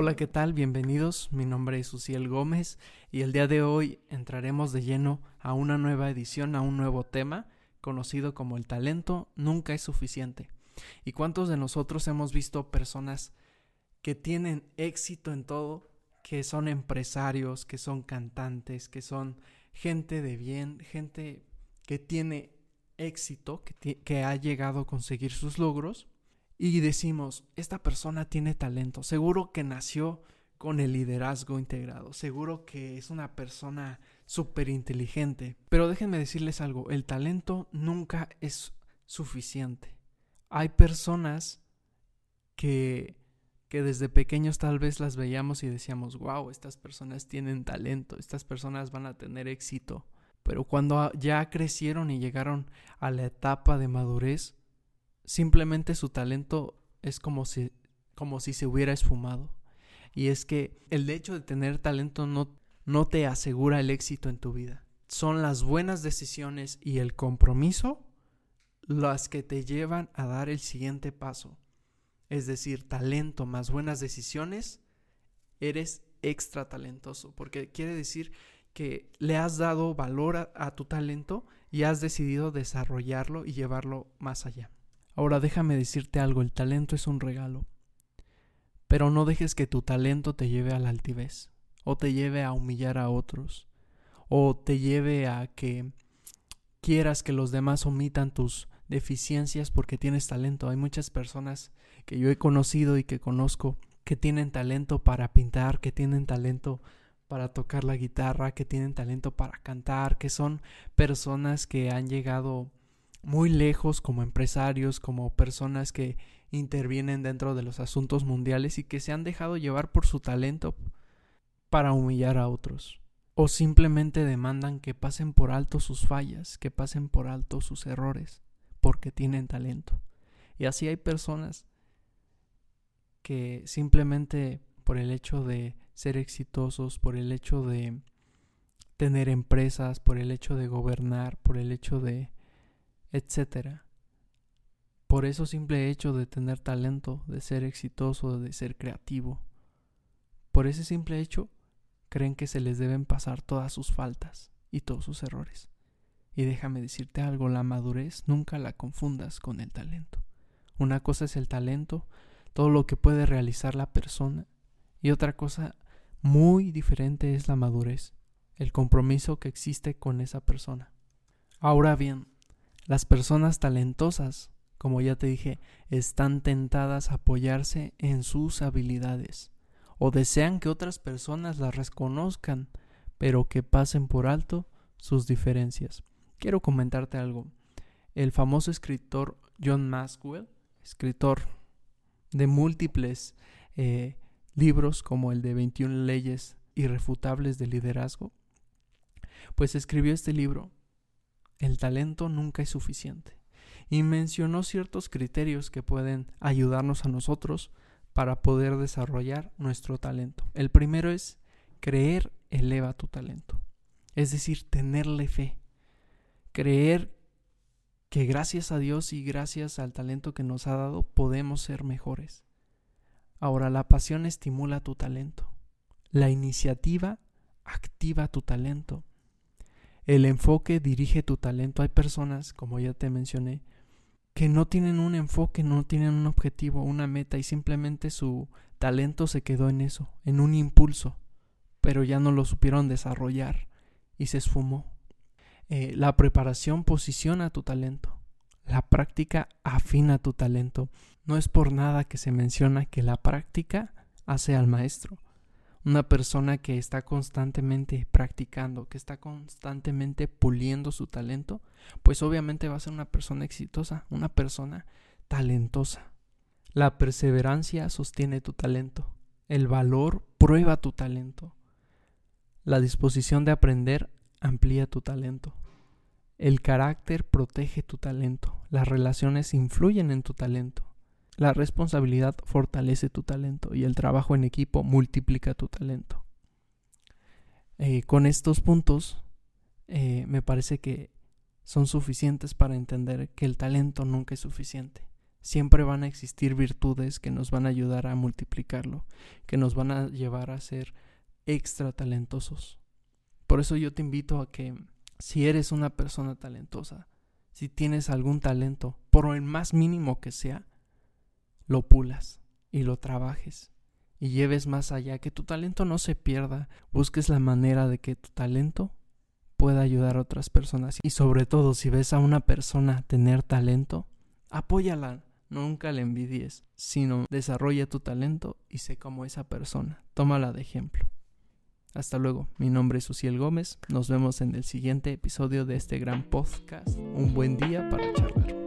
Hola, ¿qué tal? Bienvenidos. Mi nombre es Uciel Gómez y el día de hoy entraremos de lleno a una nueva edición, a un nuevo tema conocido como el talento nunca es suficiente. ¿Y cuántos de nosotros hemos visto personas que tienen éxito en todo, que son empresarios, que son cantantes, que son gente de bien, gente que tiene éxito, que, que ha llegado a conseguir sus logros? Y decimos, esta persona tiene talento, seguro que nació con el liderazgo integrado, seguro que es una persona súper inteligente. Pero déjenme decirles algo, el talento nunca es suficiente. Hay personas que, que desde pequeños tal vez las veíamos y decíamos, wow, estas personas tienen talento, estas personas van a tener éxito. Pero cuando ya crecieron y llegaron a la etapa de madurez, simplemente su talento es como si, como si se hubiera esfumado. Y es que el hecho de tener talento no, no te asegura el éxito en tu vida. Son las buenas decisiones y el compromiso las que te llevan a dar el siguiente paso. Es decir, talento más buenas decisiones, eres extra talentoso, porque quiere decir que le has dado valor a, a tu talento y has decidido desarrollarlo y llevarlo más allá. Ahora déjame decirte algo, el talento es un regalo. Pero no dejes que tu talento te lleve a la altivez, o te lleve a humillar a otros, o te lleve a que quieras que los demás omitan tus deficiencias porque tienes talento. Hay muchas personas que yo he conocido y que conozco que tienen talento para pintar, que tienen talento para tocar la guitarra, que tienen talento para cantar, que son personas que han llegado muy lejos como empresarios, como personas que intervienen dentro de los asuntos mundiales y que se han dejado llevar por su talento para humillar a otros. O simplemente demandan que pasen por alto sus fallas, que pasen por alto sus errores, porque tienen talento. Y así hay personas que simplemente por el hecho de ser exitosos, por el hecho de tener empresas, por el hecho de gobernar, por el hecho de etcétera. Por eso simple hecho de tener talento, de ser exitoso, de ser creativo, por ese simple hecho creen que se les deben pasar todas sus faltas y todos sus errores. Y déjame decirte algo, la madurez nunca la confundas con el talento. Una cosa es el talento, todo lo que puede realizar la persona, y otra cosa muy diferente es la madurez, el compromiso que existe con esa persona. Ahora bien, las personas talentosas, como ya te dije, están tentadas a apoyarse en sus habilidades o desean que otras personas las reconozcan, pero que pasen por alto sus diferencias. Quiero comentarte algo. El famoso escritor John Maxwell, escritor de múltiples eh, libros como el de 21 leyes irrefutables de liderazgo, pues escribió este libro el talento nunca es suficiente. Y mencionó ciertos criterios que pueden ayudarnos a nosotros para poder desarrollar nuestro talento. El primero es creer eleva tu talento. Es decir, tenerle fe. Creer que gracias a Dios y gracias al talento que nos ha dado podemos ser mejores. Ahora, la pasión estimula tu talento. La iniciativa activa tu talento. El enfoque dirige tu talento. Hay personas, como ya te mencioné, que no tienen un enfoque, no tienen un objetivo, una meta y simplemente su talento se quedó en eso, en un impulso, pero ya no lo supieron desarrollar y se esfumó. Eh, la preparación posiciona tu talento. La práctica afina tu talento. No es por nada que se menciona que la práctica hace al maestro una persona que está constantemente practicando, que está constantemente puliendo su talento, pues obviamente va a ser una persona exitosa, una persona talentosa. La perseverancia sostiene tu talento. El valor prueba tu talento. La disposición de aprender amplía tu talento. El carácter protege tu talento. Las relaciones influyen en tu talento. La responsabilidad fortalece tu talento y el trabajo en equipo multiplica tu talento. Eh, con estos puntos eh, me parece que son suficientes para entender que el talento nunca es suficiente. Siempre van a existir virtudes que nos van a ayudar a multiplicarlo, que nos van a llevar a ser extra talentosos. Por eso yo te invito a que si eres una persona talentosa, si tienes algún talento, por el más mínimo que sea, lo pulas y lo trabajes y lleves más allá, que tu talento no se pierda, busques la manera de que tu talento pueda ayudar a otras personas y sobre todo si ves a una persona tener talento, apóyala, nunca le envidies, sino desarrolla tu talento y sé como esa persona, tómala de ejemplo. Hasta luego, mi nombre es Uciel Gómez, nos vemos en el siguiente episodio de este gran podcast. Un buen día para charlar.